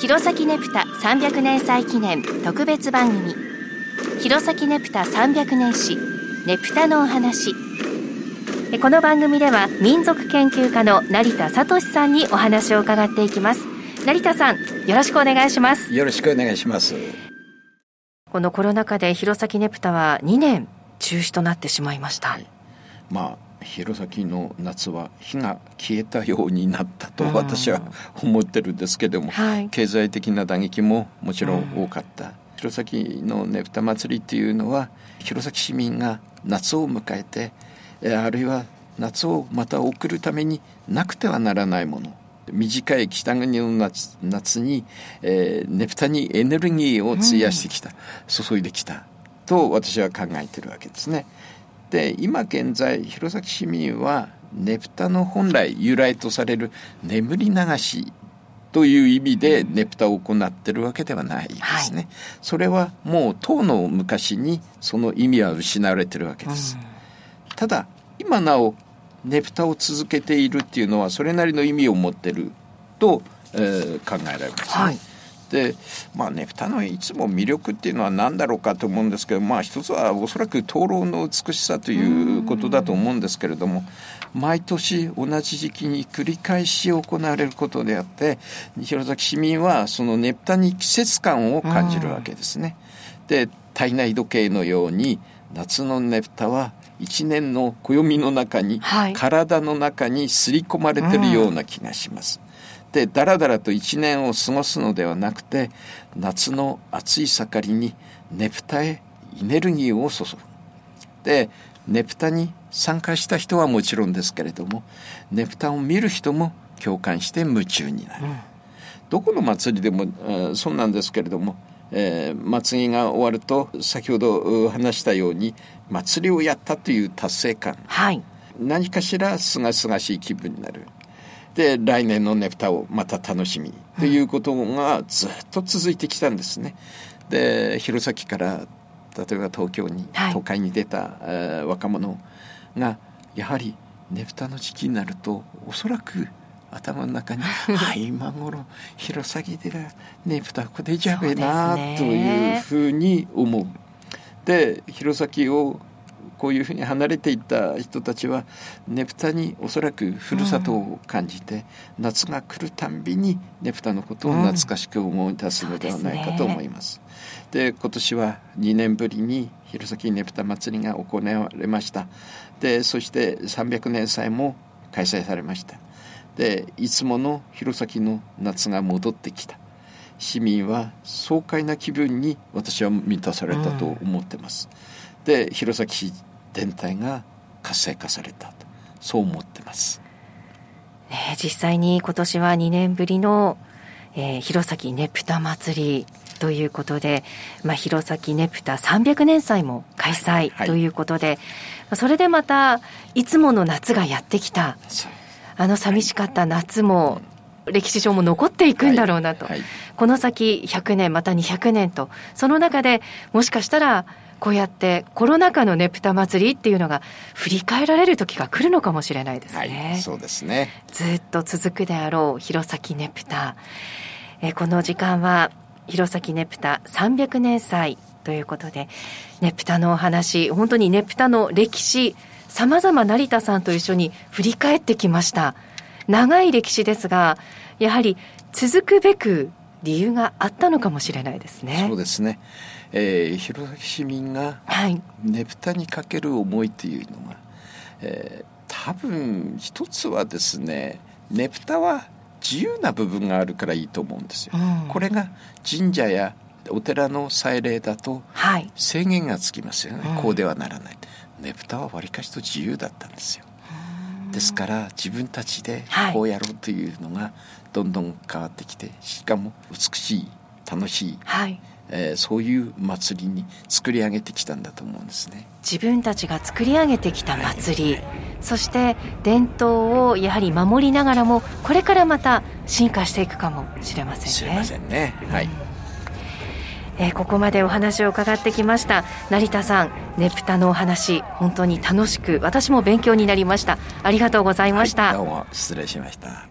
弘前ねぷた300年祭記念特別番組。弘前ねぷた300年史ねぷたのお話。この番組では民族研究家の成田聡さんにお話を伺っていきます。成田さんよろしくお願いします。よろしくお願いします。このコロナ禍で弘前ねぷたは2年中止となってしまいました、はい、まあ弘前の夏は火が消えたようになったと私は思ってるんですけども、はい、経済的な打撃ももちろん多かった、弘前のねぷた祭りっていうのは弘前市民が夏を迎えてあるいは夏をまた送るためになくてはならないもの。短い北国の夏夏に、えー、ねぷたにエネルギーを費やしてきた、うん、注いできた。と私は考えてるわけですね。で今現在弘前市民はねぷたの本来由来とされる眠り流しという意味でねぷたを行ってるわけではないですね、はい、それはもう唐の昔にその意味は失われてるわけです、うん、ただ今なおねぷたを続けているっていうのはそれなりの意味を持ってると、えー、考えられます、ね、はいでまあねふたのいつも魅力っていうのは何だろうかと思うんですけどまあ一つはおそらく灯籠の美しさということだと思うんですけれども毎年同じ時期に繰り返し行われることであって弘前市民はそのねぷたに季節感を感じるわけですね。で体内時計のように夏のねぷたは一年の暦の中に、はい、体の中に刷り込まれてるような気がします。ってだらだらと一年を過ごすのではなくて夏の暑い盛りにねぷたへエネルギーを注ぐ。でねぷたに参加した人はもちろんですけれどもねぷたを見る人も共感して夢中になる。うん、どこの祭りでも、えー、そうなんですけれども、えー、祭りが終わると先ほど話したように祭りをやったという達成感、はい、何かしらすがすがしい気分になる。で来年のねぷたをまた楽しみということがずっと続いてきたんですね。で弘前から例えば東京に、はい、都会に出た、えー、若者がやはりねぷたの時期になるとおそらく頭の中に「あ 今頃弘前でねぷたこでじゃべな」というふうに思う。で弘前をこういうふうに離れていった人たちはねぷたにおそらくふるさとを感じて、うん、夏が来るたんびにねぷたのことを懐かしく思い出すのではないかと思います。うん、で、ね、今年は2年ぶりに弘前ねぷた祭りが行われました。でそして300年祭も開催されました。でいつもの弘前の夏が戻ってきた。市民は爽快な気分に私は満たされたと思ってます。うん、で弘前市全体が活性化されたと。そう思ってます。ね、実際に今年は2年ぶりの、えー、弘前ねぷた祭りということで、まあ、弘前ねぷた300年祭も開催ということで、はいはい、それでまたいつもの夏がやってきた。あの寂しかった夏も、歴史上も残っていくんだろうなと、はい、この先100年また200年とその中でもしかしたらこうやってコロナ禍のねぷた祭りっていうのが振り返られる時が来るのかもしれないですね。はい、そうですね。ずっと続くであろう弘前ねぷた。えこの時間は弘前ねぷた300年祭ということで、ねぷたのお話、本当にねぷたの歴史、様々成田さんと一緒に振り返ってきました。長い歴史ですが、やはり続くべく理由があったのかもしれないですね。そうですね。えー、弘前市民がねぷたにかける思いというのが、えー、多分一つはですねねぷたは自由な部分があるからいいと思うんですよ。うん、これが神社やお寺の祭礼だと制限がつきますよね、はい、こうではならない。ねぷたはわりかしと自由だったんですよ。ですから自分たちでこうやろうというのがどんどん変わってきてしかも美しい楽しい、はい、えー、そういう祭りに作り上げてきたんだと思うんですね。自分たちが作り上げてきた祭り、はい。はい、そして伝統をやはり守りながらもこれからまた進化していくかもしれませんね。しれませんね。はい、えー、ここまでお話を伺ってきました。成田さんねぷたのお話本当に楽しく私も勉強になりました。ありがとうございました、はい、どうも失礼しました。